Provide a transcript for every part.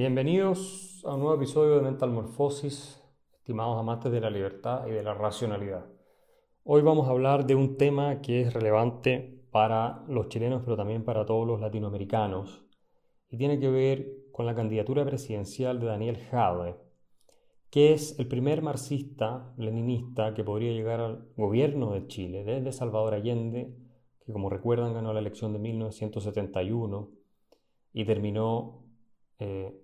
Bienvenidos a un nuevo episodio de Mental Morphosis, estimados amantes de la libertad y de la racionalidad. Hoy vamos a hablar de un tema que es relevante para los chilenos, pero también para todos los latinoamericanos, y tiene que ver con la candidatura presidencial de Daniel Jadwe, que es el primer marxista leninista que podría llegar al gobierno de Chile desde Salvador Allende, que como recuerdan ganó la elección de 1971 y terminó eh,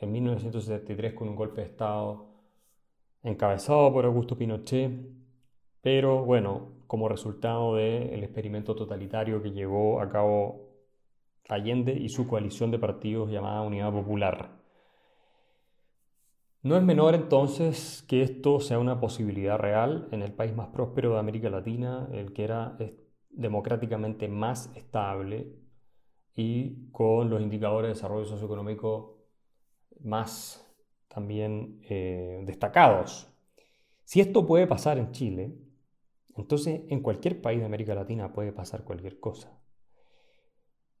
en 1973 con un golpe de Estado encabezado por Augusto Pinochet, pero bueno, como resultado del experimento totalitario que llevó a cabo Allende y su coalición de partidos llamada Unidad Popular. No es menor entonces que esto sea una posibilidad real en el país más próspero de América Latina, el que era democráticamente más estable y con los indicadores de desarrollo socioeconómico más también eh, destacados. Si esto puede pasar en Chile, entonces en cualquier país de América Latina puede pasar cualquier cosa.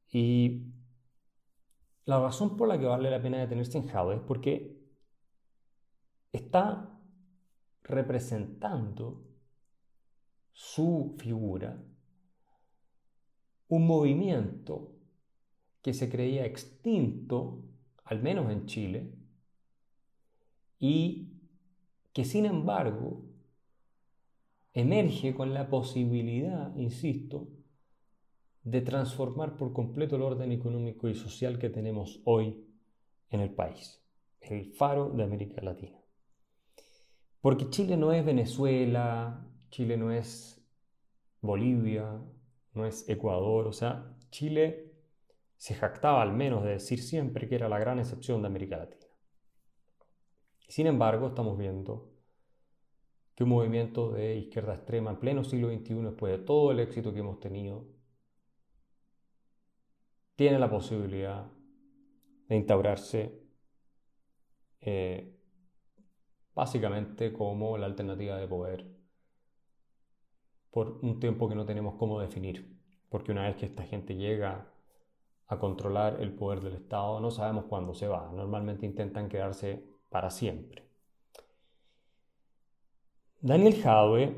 Y la razón por la que vale la pena detenerse en Jado es porque está representando su figura un movimiento que se creía extinto, al menos en Chile, y que sin embargo emerge con la posibilidad, insisto, de transformar por completo el orden económico y social que tenemos hoy en el país, el faro de América Latina. Porque Chile no es Venezuela, Chile no es Bolivia, no es Ecuador, o sea, Chile se jactaba al menos de decir siempre que era la gran excepción de América Latina. Sin embargo, estamos viendo que un movimiento de izquierda extrema en pleno siglo XXI, después de todo el éxito que hemos tenido, tiene la posibilidad de instaurarse eh, básicamente como la alternativa de poder por un tiempo que no tenemos cómo definir, porque una vez que esta gente llega a controlar el poder del Estado. No sabemos cuándo se va. Normalmente intentan quedarse para siempre. Daniel Jadwe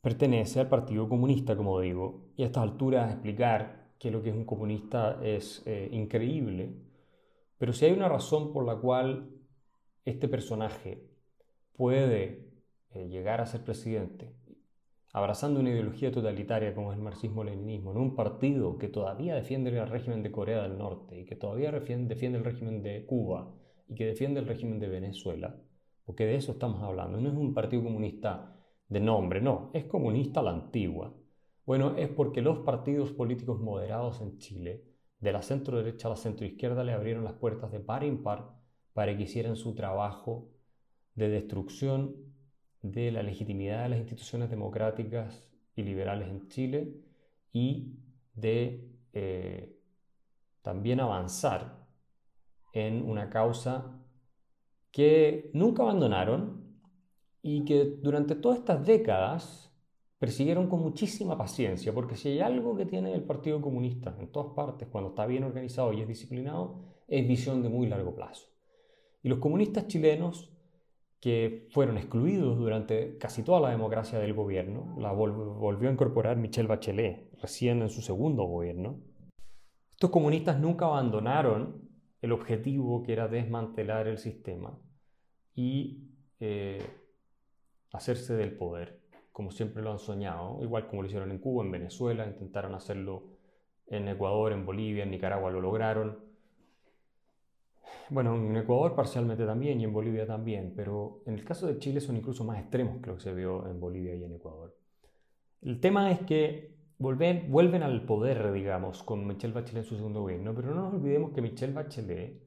pertenece al Partido Comunista, como digo, y a estas alturas explicar que lo que es un comunista es eh, increíble. Pero si hay una razón por la cual este personaje puede eh, llegar a ser presidente abrazando una ideología totalitaria como es el marxismo-leninismo, en un partido que todavía defiende el régimen de Corea del Norte y que todavía defiende el régimen de Cuba y que defiende el régimen de Venezuela, porque de eso estamos hablando, no es un partido comunista de nombre, no, es comunista la antigua. Bueno, es porque los partidos políticos moderados en Chile, de la centro derecha a la centro izquierda, le abrieron las puertas de par en par para que hicieran su trabajo de destrucción de la legitimidad de las instituciones democráticas y liberales en Chile y de eh, también avanzar en una causa que nunca abandonaron y que durante todas estas décadas persiguieron con muchísima paciencia, porque si hay algo que tiene el Partido Comunista en todas partes, cuando está bien organizado y es disciplinado, es visión de muy largo plazo. Y los comunistas chilenos que fueron excluidos durante casi toda la democracia del gobierno. La volvió a incorporar Michelle Bachelet recién en su segundo gobierno. Estos comunistas nunca abandonaron el objetivo que era desmantelar el sistema y eh, hacerse del poder, como siempre lo han soñado, igual como lo hicieron en Cuba, en Venezuela, intentaron hacerlo en Ecuador, en Bolivia, en Nicaragua lo lograron bueno, en Ecuador parcialmente también y en Bolivia también, pero en el caso de Chile son incluso más extremos que lo que se vio en Bolivia y en Ecuador. El tema es que vuelven, vuelven al poder, digamos, con Michelle Bachelet en su segundo gobierno, pero no nos olvidemos que Michelle Bachelet,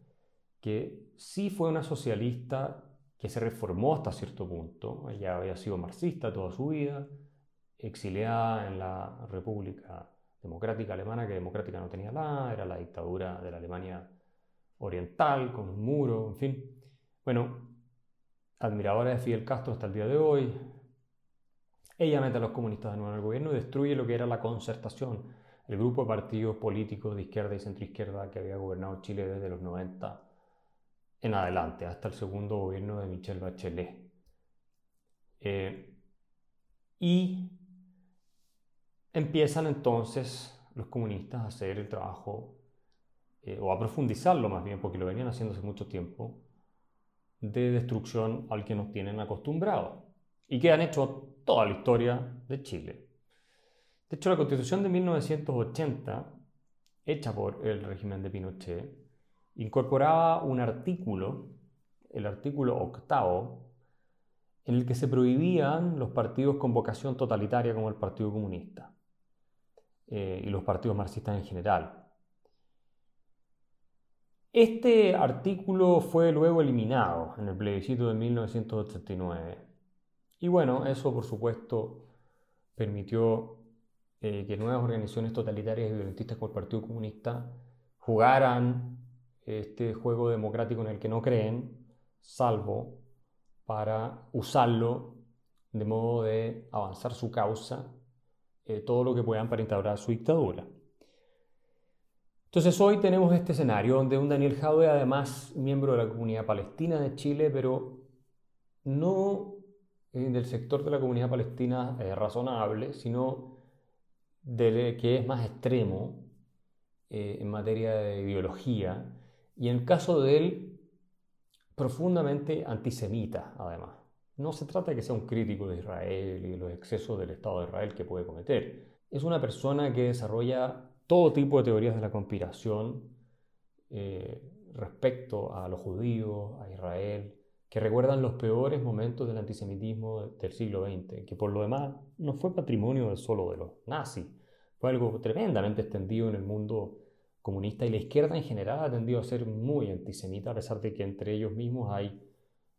que sí fue una socialista que se reformó hasta cierto punto, ella había sido marxista toda su vida, exiliada en la República Democrática Alemana, que democrática no tenía nada, era la dictadura de la Alemania oriental, con un muro, en fin. Bueno, admiradora de Fidel Castro hasta el día de hoy. Ella mete a los comunistas de nuevo en el gobierno y destruye lo que era la concertación, el grupo de partidos políticos de izquierda y centroizquierda que había gobernado Chile desde los 90 en adelante, hasta el segundo gobierno de Michelle Bachelet. Eh, y empiezan entonces los comunistas a hacer el trabajo, eh, o a profundizarlo más bien, porque lo venían haciendo hace mucho tiempo, de destrucción al que nos tienen acostumbrados y que han hecho toda la historia de Chile. De hecho, la constitución de 1980, hecha por el régimen de Pinochet, incorporaba un artículo, el artículo octavo, en el que se prohibían los partidos con vocación totalitaria como el Partido Comunista eh, y los partidos marxistas en general. Este artículo fue luego eliminado en el plebiscito de 1989. Y bueno, eso por supuesto permitió eh, que nuevas organizaciones totalitarias y violentistas como el Partido Comunista jugaran este juego democrático en el que no creen, salvo para usarlo de modo de avanzar su causa, eh, todo lo que puedan para instaurar su dictadura. Entonces hoy tenemos este escenario donde un Daniel Jaude, además miembro de la comunidad palestina de Chile, pero no eh, del sector de la comunidad palestina eh, razonable, sino de, que es más extremo eh, en materia de ideología, y en el caso de él, profundamente antisemita, además. No se trata de que sea un crítico de Israel y de los excesos del Estado de Israel que puede cometer. Es una persona que desarrolla todo tipo de teorías de la conspiración eh, respecto a los judíos, a Israel, que recuerdan los peores momentos del antisemitismo del siglo XX, que por lo demás no fue patrimonio solo de los nazis, fue algo tremendamente extendido en el mundo comunista y la izquierda en general ha tendido a ser muy antisemita, a pesar de que entre ellos mismos hay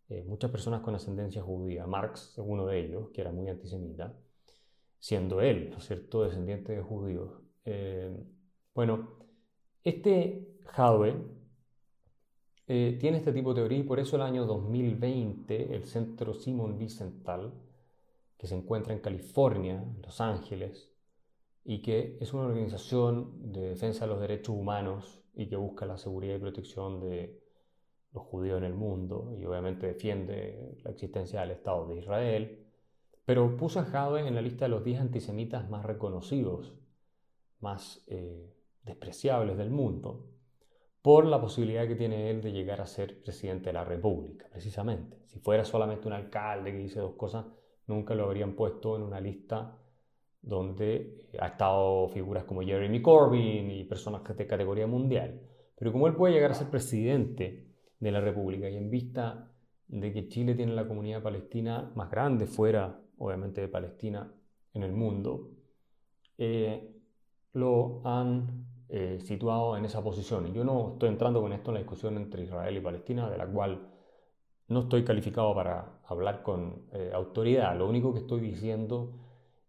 eh, muchas personas con ascendencia judía. Marx uno de ellos, que era muy antisemita, siendo él, ¿no es cierto?, descendiente de judíos. Eh, bueno, este Hadwe eh, tiene este tipo de teoría y por eso el año 2020 el Centro Simon Wiesenthal, que se encuentra en California, Los Ángeles, y que es una organización de defensa de los derechos humanos y que busca la seguridad y protección de los judíos en el mundo y obviamente defiende la existencia del Estado de Israel, pero puso a Hadwe en la lista de los 10 antisemitas más reconocidos más eh, despreciables del mundo, por la posibilidad que tiene él de llegar a ser presidente de la República, precisamente. Si fuera solamente un alcalde que dice dos cosas, nunca lo habrían puesto en una lista donde ha estado figuras como Jeremy Corbyn y personas de categoría mundial. Pero como él puede llegar a ser presidente de la República y en vista de que Chile tiene la comunidad palestina más grande fuera, obviamente, de Palestina en el mundo, eh, lo han eh, situado en esa posición. Y yo no estoy entrando con esto en la discusión entre Israel y Palestina, de la cual no estoy calificado para hablar con eh, autoridad. Lo único que estoy diciendo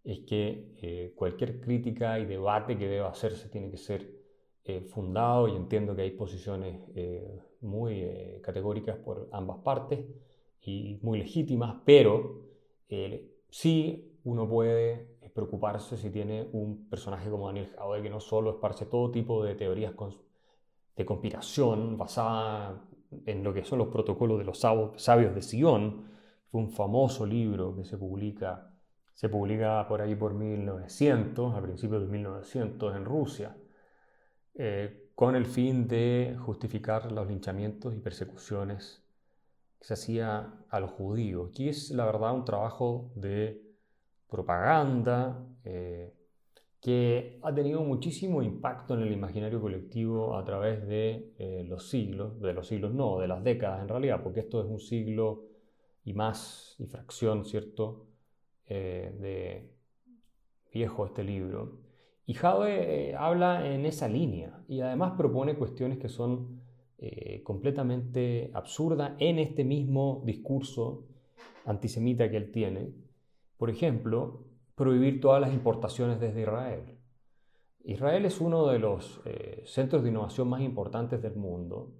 es que eh, cualquier crítica y debate que deba hacerse tiene que ser fundado y entiendo que hay posiciones muy categóricas por ambas partes y muy legítimas, pero sí uno puede preocuparse si tiene un personaje como Daniel Jaude que no solo esparce todo tipo de teorías de conspiración basada en lo que son los protocolos de los sabios de Sion, fue un famoso libro que se publica, se publica por ahí por 1900, a principios de 1900 en Rusia, eh, con el fin de justificar los linchamientos y persecuciones que se hacía a los judíos. Aquí es la verdad un trabajo de propaganda, eh, que ha tenido muchísimo impacto en el imaginario colectivo a través de eh, los siglos, de los siglos no, de las décadas en realidad, porque esto es un siglo y más, y fracción, ¿cierto?, eh, de viejo este libro. Y Jave habla en esa línea y además propone cuestiones que son completamente absurdas en este mismo discurso antisemita que él tiene, por ejemplo, prohibir todas las importaciones desde Israel. Israel es uno de los eh, centros de innovación más importantes del mundo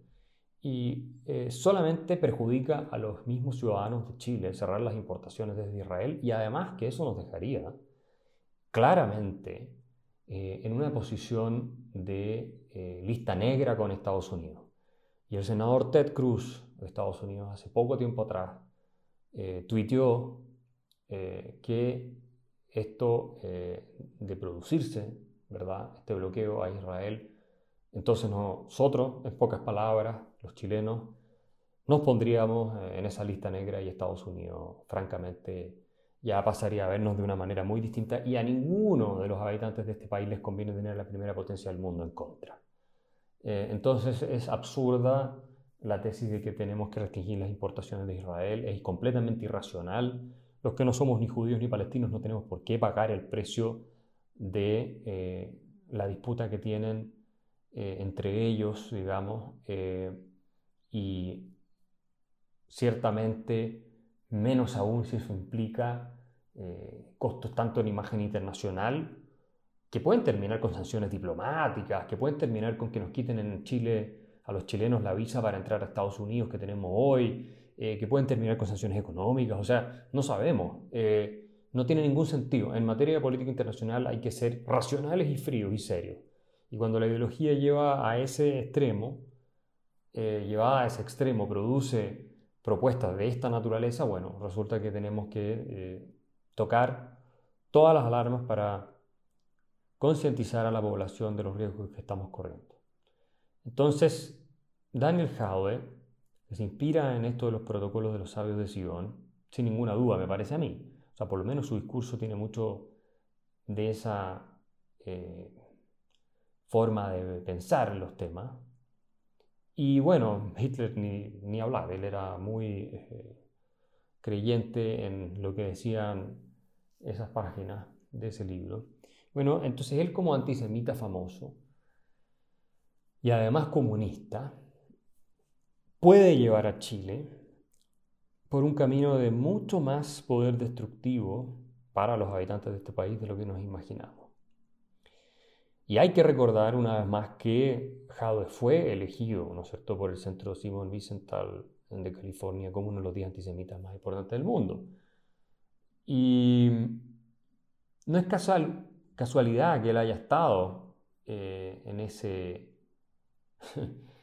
y eh, solamente perjudica a los mismos ciudadanos de Chile cerrar las importaciones desde Israel y además que eso nos dejaría claramente eh, en una posición de lista negra con Estados Unidos. Y el senador Ted Cruz de Estados Unidos hace poco tiempo atrás tuiteó eh, que esto de producirse, ¿verdad? Este bloqueo a Israel, entonces nosotros, en pocas palabras, los chilenos, nos pondríamos en esa lista negra y Estados Unidos, francamente, ya pasaría a vernos de una manera muy distinta y a ninguno de los habitantes de este país les conviene tener la primera potencia del mundo en contra. Eh, entonces es absurda la tesis de que tenemos que restringir las importaciones de Israel, es completamente irracional. Los que no somos ni judíos ni palestinos no tenemos por qué pagar el precio de eh, la disputa que tienen eh, entre ellos, digamos, y ciertamente menos aún si eso implica costos tanto en imagen internacional que pueden terminar con sanciones diplomáticas, que pueden terminar con que nos quiten en Chile a los chilenos la visa para entrar a Estados Unidos que tenemos hoy, eh, que pueden terminar con sanciones económicas, o sea, no sabemos. Eh, no tiene ningún sentido. En materia de política internacional hay que ser racionales y fríos y serios. Y cuando la ideología lleva a ese extremo, eh, llevada a ese extremo, produce propuestas de esta naturaleza, bueno, resulta que tenemos que tocar todas las alarmas para concientizar a la población de los riesgos que estamos corriendo. Entonces, Daniel Howe, se inspira en esto de los protocolos de los sabios de Sion, sin ninguna duda, me parece a mí. O sea, por lo menos su discurso tiene mucho de esa eh, forma de pensar en los temas. Y bueno, Hitler ni, ni hablar, él era muy eh, creyente en lo que decían esas páginas de ese libro. Bueno, entonces él como antisemita famoso y además comunista, puede llevar a Chile por un camino de mucho más poder destructivo para los habitantes de este país de lo que nos imaginamos. Y hay que recordar una vez más que Jadwe fue elegido, ¿no es cierto?, por el Centro Simon Wiesenthal de California como uno de los 10 antisemitas más importantes del mundo. Y no es casual casualidad que él haya estado eh, en, ese,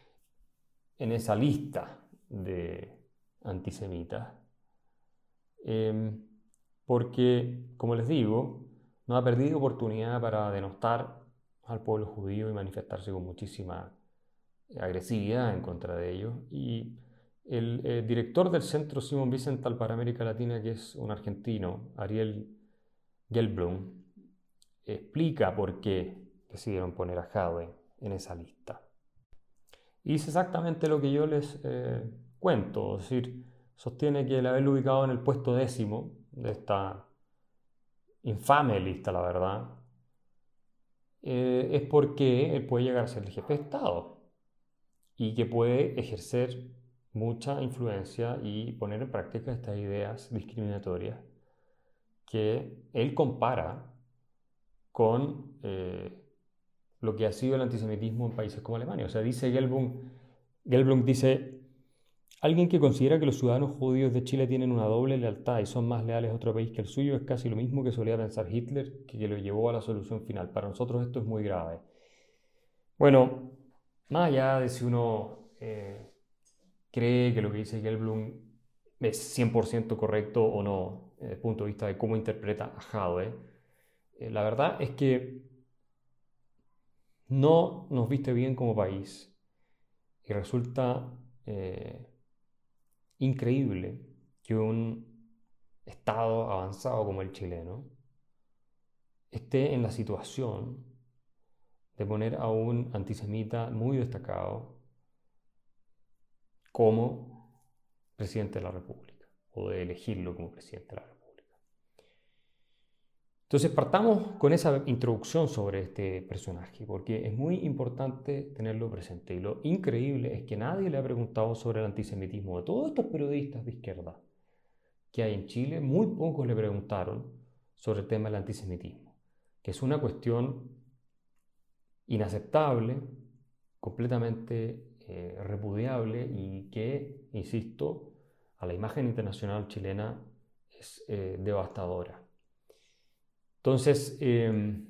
en esa lista de antisemitas. Em, porque, como les digo, no ha perdido oportunidad para denostar al pueblo judío y manifestarse con muchísima agresividad en contra de ellos. Y el, el director del Centro Simon Wiesenthal para América Latina, que es un argentino, Ariel Gelblum, explica por qué decidieron poner a Jadwe en esa lista. Dice exactamente lo que yo les eh, cuento, es decir, sostiene que el haberlo ubicado en el puesto décimo de esta infame lista, la verdad, eh, es porque él puede llegar a ser el jefe de Estado y que puede ejercer mucha influencia y poner en práctica estas ideas discriminatorias que él compara con eh, lo que ha sido el antisemitismo en países como Alemania. O sea, dice Gelblum, dice, alguien que considera que los ciudadanos judíos de Chile tienen una doble lealtad y son más leales a otro país que el suyo es casi lo mismo que solía pensar Hitler, que, lo llevó a la solución final. Para nosotros esto es muy grave. Bueno, más allá de si uno eh, cree que lo que dice Gelblum es 100% correcto o no, desde el punto de vista de cómo interpreta a Jadwe, eh, la verdad es que no nos viste bien como país y resulta eh, increíble que un Estado avanzado como el chileno esté en la situación de poner a un antisemita muy destacado como presidente de la República o de elegirlo como presidente de la República. Entonces partamos con esa introducción sobre este personaje, porque es muy importante tenerlo presente. Y lo increíble es que nadie le ha preguntado sobre el antisemitismo de todos estos periodistas de izquierda que hay en Chile, muy pocos le preguntaron sobre el tema del antisemitismo, que es una cuestión inaceptable, completamente eh, repudiable y que, insisto, a la imagen internacional chilena es eh, devastadora. Entonces, em,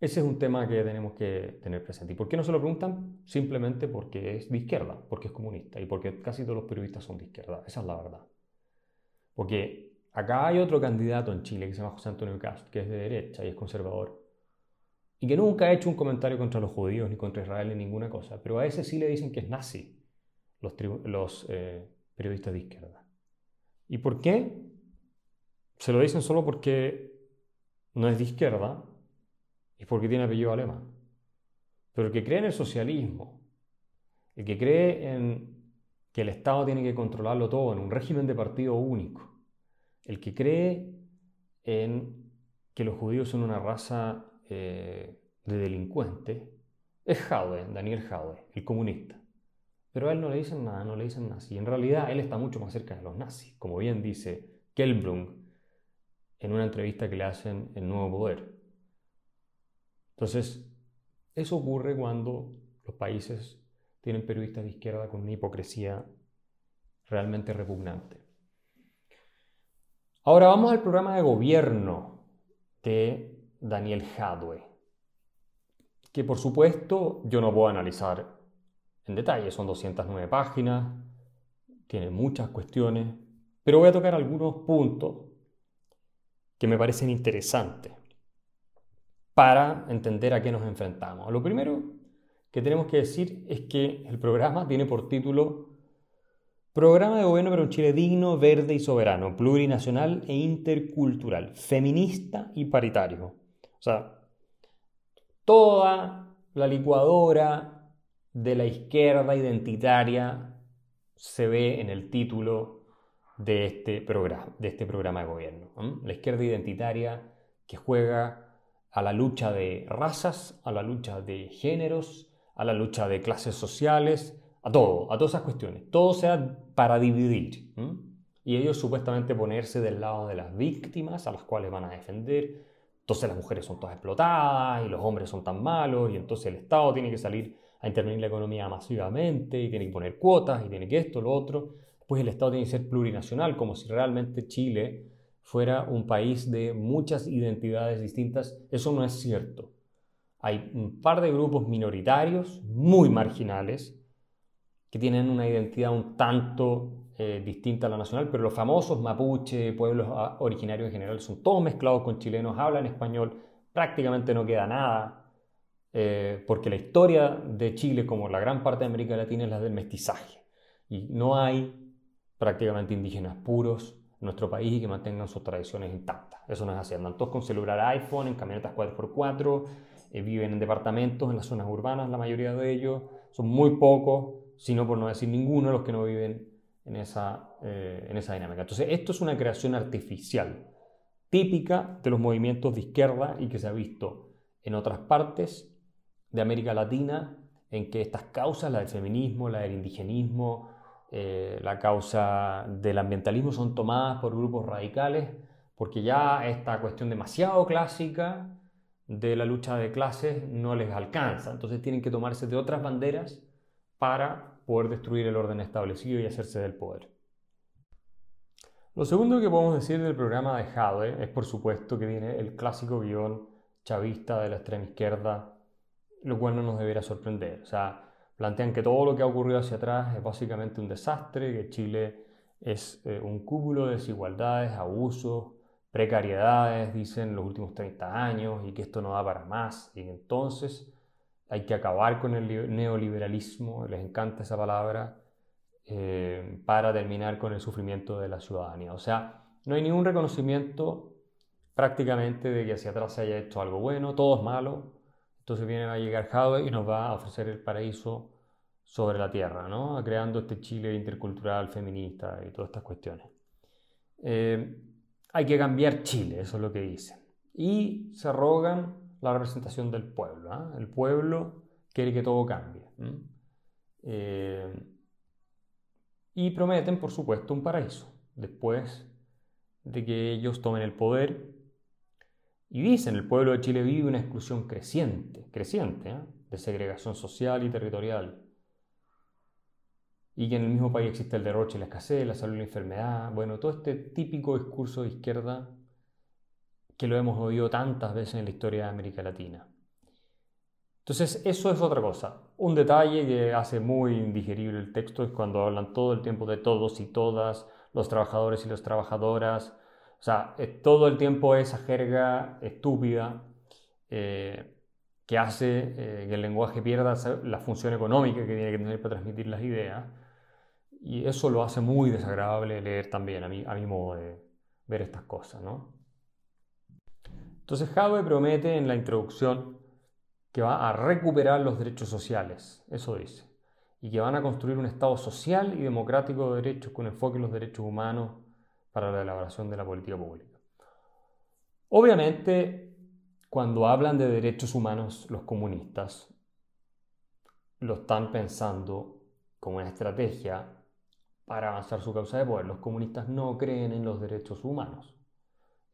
Ese es un tema que tenemos que tener presente. ¿Y por qué no se lo preguntan? Simplemente porque es de izquierda, porque es comunista y porque casi todos los periodistas son de izquierda. Esa es la verdad. Porque acá hay otro candidato en Chile que se llama José Antonio Cast, que es de derecha y es conservador. Y que nunca ha hecho un comentario contra los judíos ni contra Israel ni ninguna cosa. Pero a ese sí le dicen que es nazi los, los eh, periodistas de izquierda. ¿Y por qué? Se lo dicen solo porque no es de izquierda y porque tiene apellido alemán. Pero el que cree en el socialismo, el que cree en que el Estado tiene que controlarlo todo en un régimen de partido único, el que cree en que los judíos son una raza eh, de delincuentes, es Jaude, Daniel Jaude, el comunista. Pero a él no le dicen nada, no le dicen nazi. Y en realidad él está mucho más cerca de los nazis, como bien dice Kelbrung en una entrevista que le hacen en Nuevo Poder. Entonces, eso ocurre cuando los países tienen periodistas de izquierda con una hipocresía realmente repugnante. Ahora vamos al programa de gobierno de Daniel Jadwe, que por supuesto yo no puedo analizar en detalle, son 209 páginas, tiene muchas cuestiones, pero voy a tocar algunos puntos que me parecen interesantes para entender a qué nos enfrentamos. Lo primero que tenemos que decir es que el programa tiene por título Programa de Gobierno para un Chile digno, verde y soberano, plurinacional e intercultural, feminista y paritario. O sea, toda la licuadora de la izquierda identitaria se ve en el título de este programa de, este programa de gobierno. La izquierda identitaria que juega a la lucha de razas, a la lucha de géneros, a la lucha de clases sociales, a todo, a todas esas cuestiones. Todo sea para dividir. Y ellos supuestamente ponerse del lado de las víctimas a las cuales van a defender. Entonces las mujeres son todas explotadas y los hombres son tan malos y entonces el Estado tiene que salir a intervenir la economía masivamente y tiene que poner cuotas y tiene que esto, lo otro. Pues el Estado tiene que ser plurinacional, como si realmente Chile fuera un país de muchas identidades distintas. Eso no es cierto. Hay un par de grupos minoritarios, muy marginales, que tienen una identidad un tanto eh, distinta a la nacional, pero los famosos mapuche, pueblos ah, originarios en general, son todos mezclados con chilenos, hablan español, prácticamente no queda nada, eh, porque la historia de Chile, como la gran parte de América Latina, es la del mestizaje. Y no hay prácticamente indígenas puros, nuestro país y que mantengan sus tradiciones intactas. Eso no es así. Andan todos con celular iPhone, en camionetas 4x4, eh, viven en departamentos, en las zonas urbanas, la mayoría de ellos. Son muy pocos, sino por no decir ninguno, los que no viven en esa, eh, en esa dinámica. Entonces, esto es una creación artificial, típica de los movimientos de izquierda y que se ha visto en otras partes de América Latina, en que estas causas, la del feminismo, la del indigenismo, eh, la causa del ambientalismo son tomadas por grupos radicales porque ya esta cuestión demasiado clásica de la lucha de clases no les alcanza. Entonces tienen que tomarse de otras banderas para poder destruir el orden establecido y hacerse del poder. Lo segundo que podemos decir del programa de Jade es por supuesto que viene el clásico guion chavista de la extrema izquierda, lo cual no nos debería sorprender. Plantean que todo lo que ha ocurrido hacia atrás es básicamente un desastre, que Chile es eh, un cúmulo de desigualdades, abusos, precariedades, dicen, los últimos 30 años y que esto no da para más. Y entonces hay que acabar con el neoliberalismo, les encanta esa palabra, eh, para terminar con el sufrimiento de la ciudadanía. O sea, no hay ningún reconocimiento prácticamente de que hacia atrás se haya hecho algo bueno, todo es malo, entonces viene a llegar Jadwe y nos va a ofrecer el paraíso sobre la tierra, ¿no? creando este Chile intercultural, feminista y todas estas cuestiones. Eh, hay que cambiar Chile, eso es lo que dicen. Y se rogan la representación del pueblo. ¿ah? El pueblo quiere que todo cambie. Eh, y prometen, por supuesto, un paraíso después de que ellos tomen el poder y dicen, el pueblo de Chile vive una exclusión creciente, creciente, ¿eh? de segregación social y territorial. Y que en el mismo país existe el derroche, la escasez, la salud y la enfermedad. Bueno, todo este típico discurso de izquierda que lo hemos oído tantas veces en la historia de América Latina. Entonces, eso es otra cosa. Un detalle que hace muy indigerible el texto es cuando hablan todo el tiempo de todos y todas, los trabajadores y las trabajadoras. O sea, todo el tiempo esa jerga estúpida eh, que hace eh, que el lenguaje pierda la función económica que tiene que tener para transmitir las ideas. Y eso lo hace muy desagradable leer también, a mi, a mi modo de ver estas cosas, ¿no? Entonces Jave promete en la introducción que va a recuperar los derechos sociales, eso dice, y que van a construir un Estado social y democrático de derechos con enfoque en los derechos humanos para la elaboración de la política pública. Obviamente, cuando hablan de derechos humanos los comunistas, lo están pensando como una estrategia para avanzar su causa de poder. Los comunistas no creen en los derechos humanos.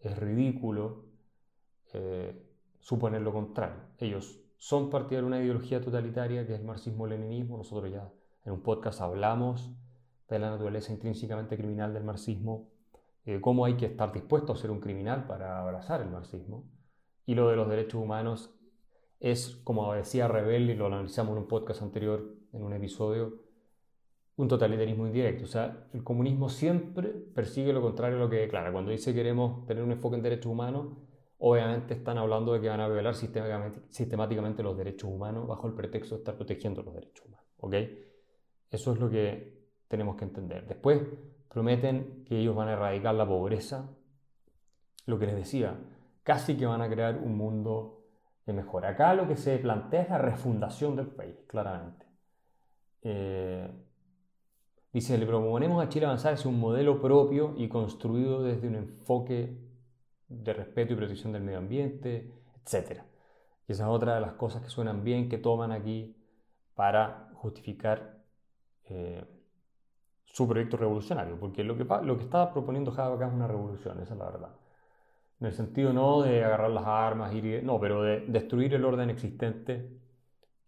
Es ridículo eh, suponer lo contrario. Ellos son parte de una ideología totalitaria que es el marxismo-leninismo. Nosotros ya en un podcast hablamos de la naturaleza intrínsecamente criminal del marxismo, de cómo hay que estar dispuesto a ser un criminal para abrazar el marxismo. Y lo de los derechos humanos es, como decía Rebel, y lo analizamos en un podcast anterior, en un episodio, un totalitarismo indirecto. O sea, el comunismo siempre persigue lo contrario a lo que declara. Cuando dice queremos tener un enfoque en derechos humanos, obviamente están hablando de que van a violar sistemáticamente, los derechos humanos bajo el pretexto de estar protegiendo los derechos humanos. ¿ok? Eso es lo que tenemos que entender. Después prometen que ellos van a erradicar la pobreza. Lo que les decía, casi que van a crear un mundo de mejora. Acá lo que se plantea es la refundación del país, claramente. Eh, dice, le proponemos a Chile avanzar hacia un modelo propio y construido desde un enfoque de respeto y protección del medio ambiente, etc. Y esa es otra de las cosas que suenan bien, que toman aquí para justificar eh, su proyecto revolucionario, porque lo que, lo que está proponiendo acá es una revolución, esa es la verdad. En el sentido no de agarrar las armas, ir, no, pero de destruir el orden existente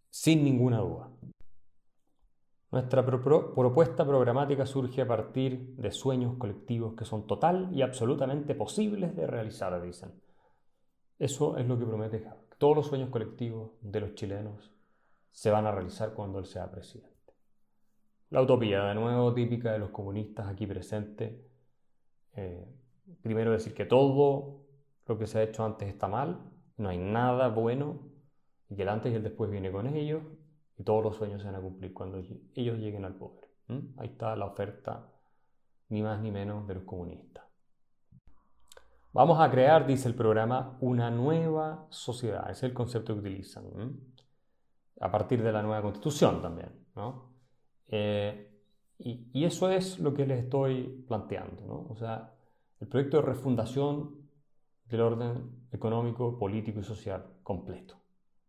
sin ninguna duda. Nuestra propuesta programática surge a partir de sueños colectivos que son total y absolutamente posibles de realizar, dicen. Eso es lo que promete Java. Todos los sueños colectivos de los chilenos se van a realizar cuando él sea presidente. La utopía, de nuevo, típica de los comunistas aquí presentes. Eh, primero decir que todo lo que se ha hecho antes está mal, no hay nada bueno, y que el antes y el después viene con ellos, y todos los sueños se van a cumplir cuando ellos lleguen al poder. Ahí está la oferta, ni más ni menos, de los comunistas. Vamos a crear, dice el programa, una nueva sociedad. Ese es el concepto que utilizan. A partir de la nueva constitución también. Eh, y, eso es lo que les estoy planteando. O sea, el proyecto de refundación del orden económico, político y social completo.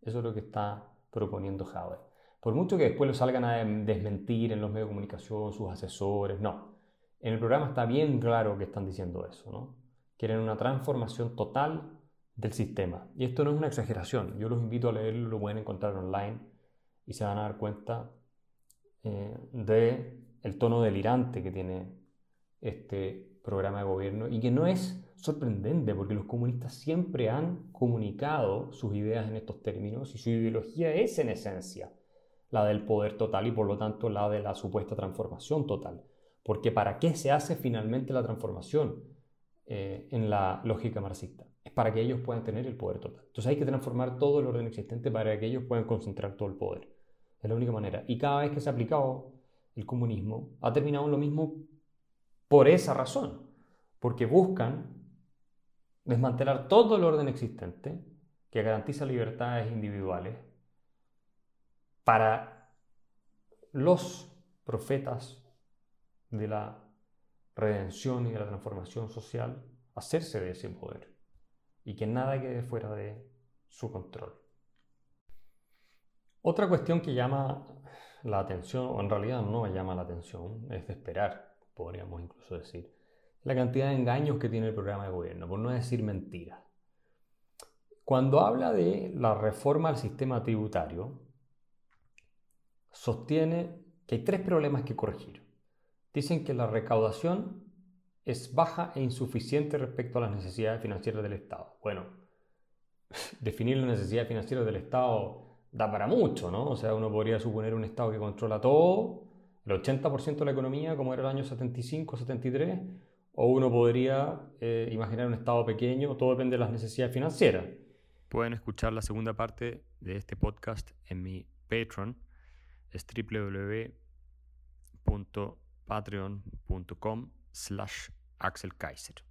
Eso es lo que está proponiendo Howard. Por mucho que después lo salgan a desmentir en los medios de comunicación, sus asesores, no. En el programa está bien claro que están diciendo eso, ¿no? Quieren una transformación total del sistema. Y esto no es una exageración. Yo los invito a leerlo, lo pueden encontrar online y se van a dar cuenta eh, de el tono delirante que tiene este programa de gobierno y que no es sorprendente porque los comunistas siempre han comunicado sus ideas en estos términos y su ideología es en esencia la del poder total y por lo tanto la de la supuesta transformación total. Porque ¿para qué se hace finalmente la transformación eh, en la lógica marxista? Es para que ellos puedan tener el poder total. Entonces hay que transformar todo el orden existente para que ellos puedan concentrar todo el poder. Es la única manera. Y cada vez que se ha aplicado el comunismo, ha terminado lo mismo por esa razón. Porque buscan desmantelar todo el orden existente que garantiza libertades individuales para los profetas de la redención y de la transformación social hacerse de ese poder y que nada quede fuera de su control. Otra cuestión que llama la atención, o en realidad no llama la atención, es de esperar, podríamos incluso decir, la cantidad de engaños que tiene el programa de gobierno, por no decir mentiras. Cuando habla de la reforma al sistema tributario, sostiene que hay tres problemas que corregir. Dicen que la recaudación es baja e insuficiente respecto a las necesidades financieras del Estado. Bueno, definir las necesidades financieras del Estado da para mucho, ¿no? O sea, uno podría suponer un Estado que controla todo, el 80% de la economía, como era el año 75, 73, o uno podría eh, imaginar un Estado pequeño, todo depende de las necesidades financieras. Pueden escuchar la segunda parte de este podcast en mi Patreon, es www.patreon.com slash Axel Kaiser.